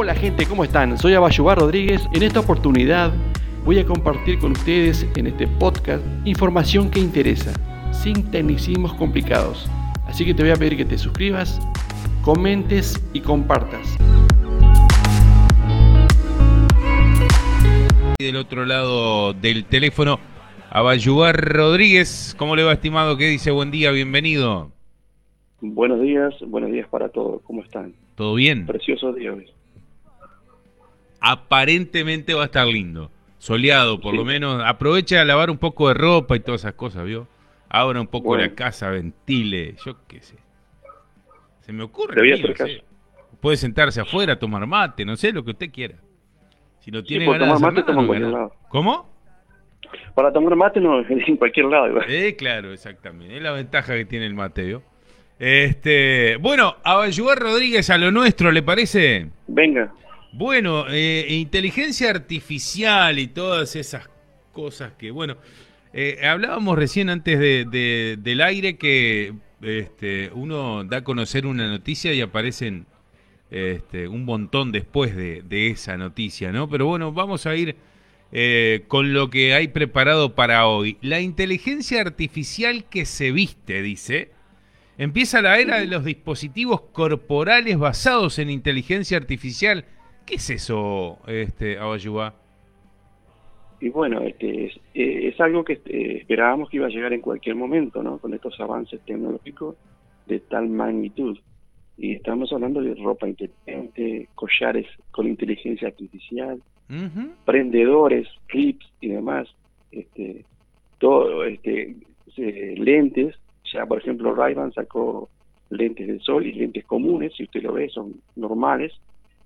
Hola gente, ¿cómo están? Soy Abayubar Rodríguez. En esta oportunidad voy a compartir con ustedes en este podcast información que interesa, sin tecnicismos complicados. Así que te voy a pedir que te suscribas, comentes y compartas. del otro lado del teléfono, Abayubar Rodríguez. ¿Cómo le va, estimado? ¿Qué dice? Buen día, bienvenido. Buenos días, buenos días para todos. ¿Cómo están? ¿Todo bien? Precioso día hoy. Aparentemente va a estar lindo. Soleado, por Sí. lo menos. Aprovecha a lavar un poco de ropa y todas esas cosas, ¿vio? Abra un poco Bueno. la casa, ventile, yo qué sé. Se me ocurre. A hacer caso. Puede sentarse afuera, tomar mate, no sé, lo que usted quiera. Si no tiene por ganas de tomar mate, en no cualquier gana. lado. ¿Cómo? Para tomar mate no en cualquier lado. igual. Eh, claro, exactamente. Es la ventaja que tiene el Mateo. Este, bueno, Abayubar Rodríguez a lo nuestro, ¿le parece? Venga, Bueno, eh, inteligencia artificial y todas esas cosas que, bueno, eh, hablábamos recién antes de, de- del aire que este, uno da a conocer una noticia y aparecen este, un montón después de, de esa noticia, ¿no? Pero bueno, vamos a ir eh, con lo que hay preparado para hoy. La inteligencia artificial que se viste, dice. Empieza la era de los dispositivos corporales basados en inteligencia artificial. ¿Qué es eso, este, y bueno, este, es, eh, es algo que eh, esperábamos que iba a llegar en cualquier momento, ¿no? Con estos avances tecnológicos de tal magnitud. Y estamos hablando de ropa inteligente, collares con inteligencia artificial, prendedores, clips y demás, este, todo, este, lentes, ya por ejemplo Ray-Ban sacó lentes de sol y lentes comunes, si usted lo ve son normales,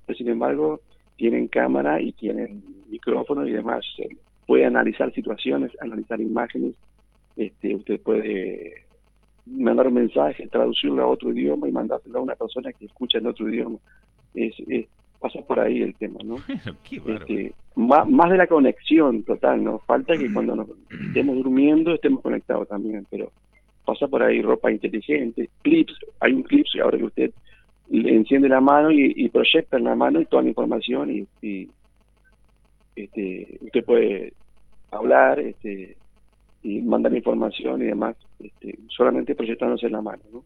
pero sin embargo tienen cámara y tienen micrófono y demás, puede analizar situaciones, analizar imágenes, este, usted puede mandar un mensaje, traducirlo a otro idioma y mandárselo a una persona que escucha en otro idioma. Es, es- pasa por ahí el tema, ¿no? Este, más, más de la conexión total, ¿no? Falta que cuando nos estemos durmiendo estemos conectados también, pero pasa por ahí ropa inteligente, clips, hay un clip ahora que usted enciende la mano y, y proyecta en la mano y toda la información y, y, este, usted puede hablar este, y mandar información y demás, este, solamente proyectándose en la mano, ¿no?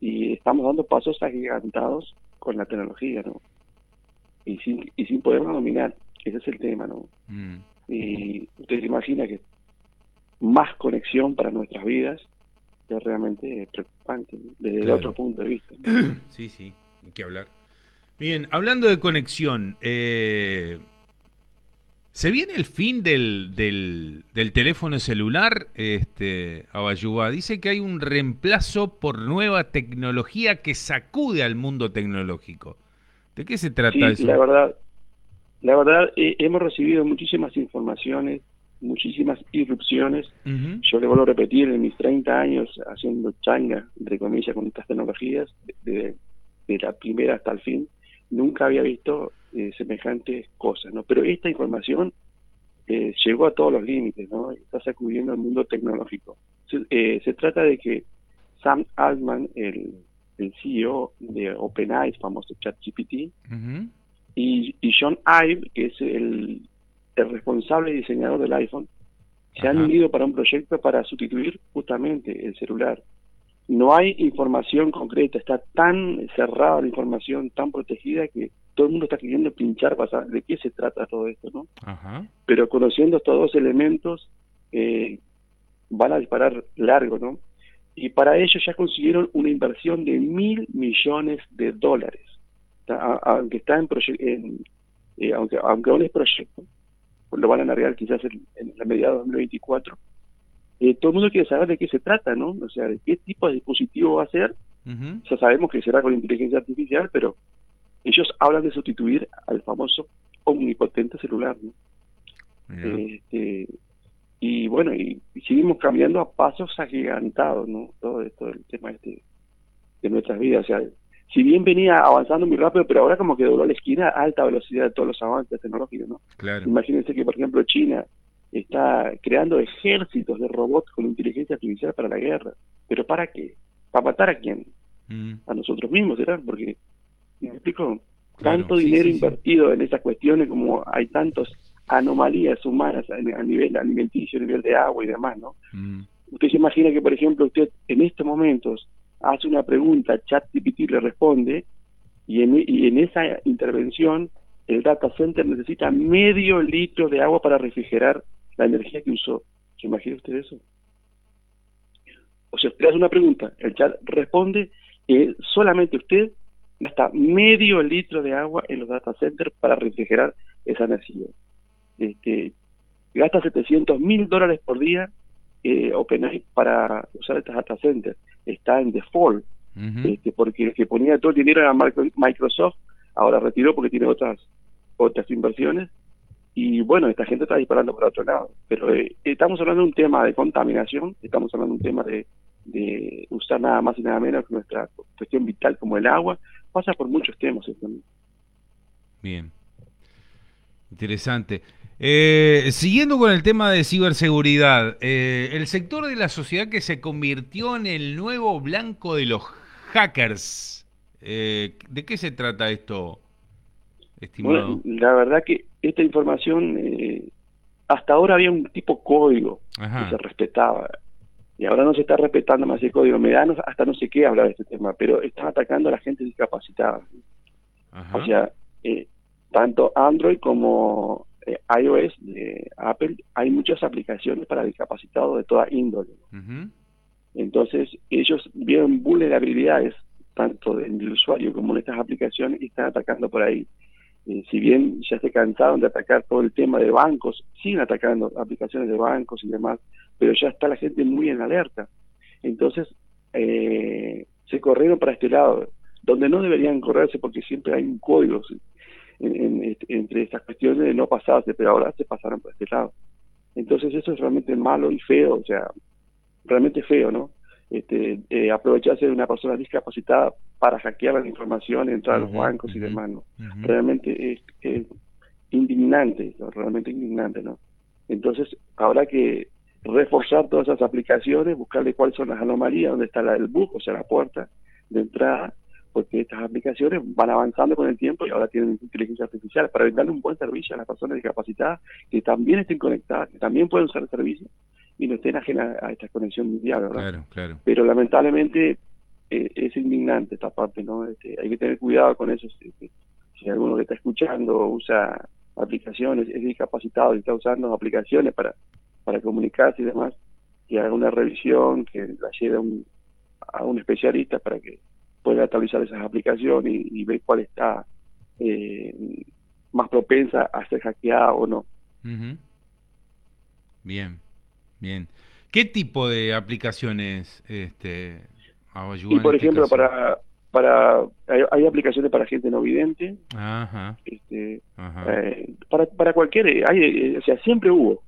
Y estamos dando pasos agigantados con la tecnología, ¿no? y sin, y sin poderlo dominar. Ese es el tema, ¿no? Mm. Y usted se imagina que más conexión para nuestras vidas es realmente preocupante desde Claro. otro punto de vista. Sí, sí, hay que hablar. Bien, hablando de conexión, eh, ¿se viene el fin del, del, del teléfono celular, este, Abayuba? Dice que hay un reemplazo por nueva tecnología que sacude al mundo tecnológico. ¿De qué se trata Sí, eso? la verdad, la verdad eh, hemos recibido muchísimas informaciones, muchísimas irrupciones. Yo le vuelvo a repetir, en mis 30 años haciendo changa, entre comillas, con estas tecnologías, de, de la primera hasta el fin, nunca había visto eh, semejantes cosas, ¿no? Pero esta información eh, llegó a todos los límites, ¿no? Está sacudiendo el mundo tecnológico. Se, eh, se trata de que Sam Altman, el, el CEO de OpenAI, famoso ChatGPT, y, y John Ive, que es el, el responsable diseñador del iPhone, se han unido para un proyecto para sustituir justamente el celular. No hay información concreta, está tan cerrada la información, tan protegida que todo el mundo está queriendo pinchar para saber de qué se trata todo esto, ¿no? Ajá. Pero conociendo estos dos elementos, eh, van a disparar largo, ¿no? Y para ello ya consiguieron una inversión de mil millones de dólares. Aunque está en, en eh, aunque, aunque aún es proyecto, pues lo van a alargar quizás en, en la mediados de 2024, eh, todo el mundo quiere saber de qué se trata, ¿no? O sea, de qué tipo de dispositivo va a ser. Ya sabemos que será con inteligencia artificial, pero ellos hablan de sustituir al famoso omnipotente celular, ¿no? Este, y bueno, y, y seguimos cambiando a pasos agigantados, ¿no? Todo esto, el tema este de nuestras vidas. O sea, si bien venía avanzando muy rápido, pero ahora como que dobló la esquina a alta velocidad de todos los avances tecnológicos, ¿no? Claro. Imagínense que, por ejemplo, China está creando ejércitos de robots con inteligencia artificial para la guerra. ¿Pero para qué? ¿Para matar a quién? Mm. A nosotros mismos, ¿verdad? Porque, ¿me explico? tanto dinero invertido en esas cuestiones como hay tantas anomalías humanas a, nivel alimenticio, a nivel de agua y demás, ¿no? Mm. Usted se imagina que, por ejemplo, usted en estos momentos hace una pregunta, ChatGPT le responde, y en, esa intervención el data center necesita medio litro de agua para refrigerar la energía que usó. ¿Se imagina usted eso? O sea, usted hace una pregunta, el chat responde y solamente usted gasta medio litro de agua en los data centers para refrigerar esa energía. Este, gasta 700 mil dólares por día eh, OpenAI para usar estos data centers. Está en default, este, porque el que ponía todo el dinero era Microsoft, ahora retiró porque tiene otras otras inversiones. Y bueno, esta gente está disparando por otro lado. Pero eh, estamos hablando de un tema de contaminación, estamos hablando de un tema de, de usar nada más y nada menos que nuestra cuestión vital como el agua. Pasa por muchos temas. Bien. Interesante. Eh, siguiendo con el tema de ciberseguridad, eh, el sector de la sociedad que se convirtió en el nuevo blanco de los hackers, ¿de qué se trata esto, bueno, la verdad que esta información, eh, hasta ahora había un tipo código que se respetaba. Y ahora no se está respetando más el código. Me da hasta no sé qué hablar de este tema, pero están atacando a la gente discapacitada. O sea, eh, tanto Android como eh, iOS de Apple, hay muchas aplicaciones para discapacitados de toda índole. Entonces, ellos vieron vulnerabilidades tanto del usuario como en estas aplicaciones y están atacando por ahí. Eh, si bien ya se cansaron de atacar todo el tema de bancos, siguen atacando aplicaciones de bancos y demás, pero ya está la gente muy en alerta. Entonces, eh, se corrieron para este lado, donde no deberían correrse porque siempre hay un código entre estas cuestiones de no pasarse, pero ahora se pasaron por este lado. Entonces eso es realmente malo y feo, o sea, realmente feo, ¿no? este, eh, aprovecharse de una persona discapacitada para hackear la información, entrar a los bancos y demás. ¿no? Realmente es, indignante, realmente indignante. ¿no? Entonces, habrá que reforzar todas esas aplicaciones, buscarle cuáles son las anomalías, dónde está la, el bug, o sea, la puerta de entrada, porque estas aplicaciones van avanzando con el tiempo y ahora tienen inteligencia artificial para darle un buen servicio a las personas discapacitadas que también estén conectadas, que también pueden usar el servicio y no estén ajenas a esta conexión mundial, ¿verdad? Claro, claro. Pero lamentablemente eh, es indignante esta parte, ¿no? Este, hay que tener cuidado con eso. Si, si, alguno que está escuchando usa aplicaciones, es discapacitado y está usando aplicaciones para, para comunicarse y demás, que haga una revisión, que la lleve a un, a un especialista para que pueda actualizar esas aplicaciones y, ver cuál está eh, más propensa a ser hackeada o no. Bien. Bien. ¿Qué tipo de aplicaciones este, Y por este ejemplo, para, para hay, aplicaciones para gente no vidente, Ajá. Este, eh, para, para cualquier, hay, eh, o sea, siempre hubo.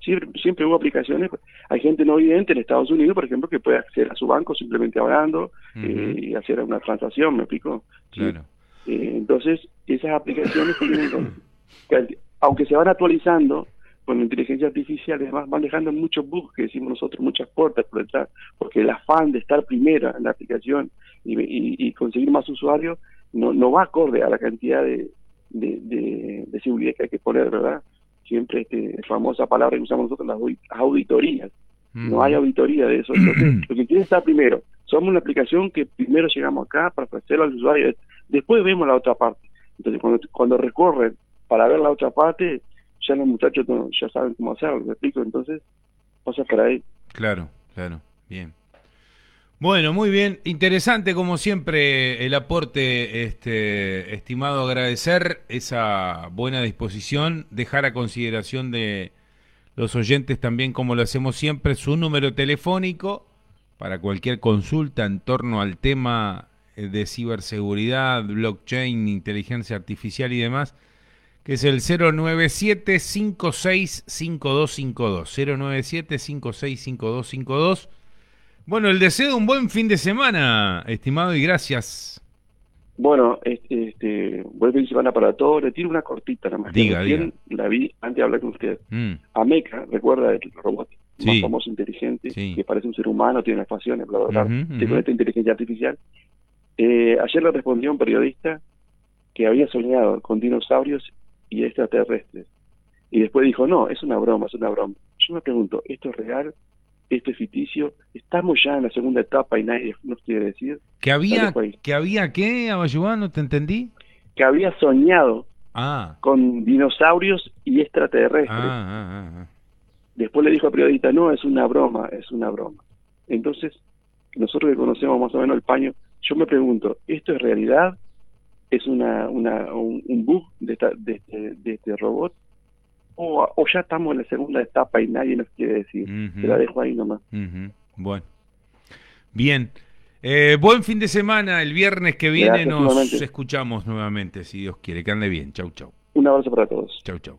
Siempre, siempre hubo aplicaciones. Hay gente no vidente en Estados Unidos, por ejemplo, que puede acceder a su banco simplemente hablando eh, y hacer una transacción, ¿me explico? Claro. entonces, esas aplicaciones, aunque se van actualizando, con inteligencia artificial además van dejando muchos bugs que decimos nosotros, muchas puertas por detrás, porque el afán de estar primera en la aplicación y, conseguir más usuarios no, no va acorde a la cantidad de, de, seguridad que hay que poner, ¿verdad? Siempre este famosa palabra que usamos nosotros, las auditorías. No hay auditoría de eso. Entonces, lo que quiere estar primero. Somos una aplicación que primero llegamos acá para ofrecerlo al usuario, después vemos la otra parte. Entonces, cuando, cuando recorren para ver la otra parte, ya los muchachos ya saben cómo hacerlo, ¿me explico? Entonces, pasa por ahí. Claro, claro, bien. Bueno, muy bien, interesante como siempre el aporte, este, estimado, agradecer esa buena disposición, dejar a consideración de los oyentes también como lo hacemos siempre su número telefónico para cualquier consulta en torno al tema de ciberseguridad, blockchain, inteligencia artificial y demás que es el 097-565252. 097-565252. Bueno, el deseo de un buen fin de semana, estimado, y gracias. Bueno, este, este buen fin de semana para todos. Le tiro una cortita nada más. Diga, diga. La vi antes de hablar con usted. Mm. Ameca, recuerda el robot más famoso inteligente, que parece un ser humano, tiene las pasiones, bla, bla, bla. Tiene esta inteligencia artificial. Eh, ayer le respondió un periodista que había soñado con dinosaurios y extraterrestres. Y después dijo, no, es una broma, es una broma. Yo me pregunto, ¿esto es real? ¿Esto es ficticio? ¿Estamos ya en la segunda etapa y nadie nos quiere decir? ¿Que había, que había qué? ¿No te entendí? Que había soñado Ah, con dinosaurios y extraterrestres. ah, ah, ah. Después le dijo al periodista, no, es una broma, es una broma. Entonces, nosotros que conocemos más o menos el paño, yo me pregunto, ¿esto es realidad? ¿Es una, una, un, un bug de, esta- de, este, de este robot? O, ¿O ya estamos en la segunda etapa y nadie nos quiere decir? Ujú. Te la dejo ahí nomás. Ujú, Bueno. Bien. Eh, buen fin de semana. El viernes que viene Gracias, nos escuchamos nuevamente, si Dios quiere. Que ande bien. Chau, chau. Un abrazo para todos. Chau, chau.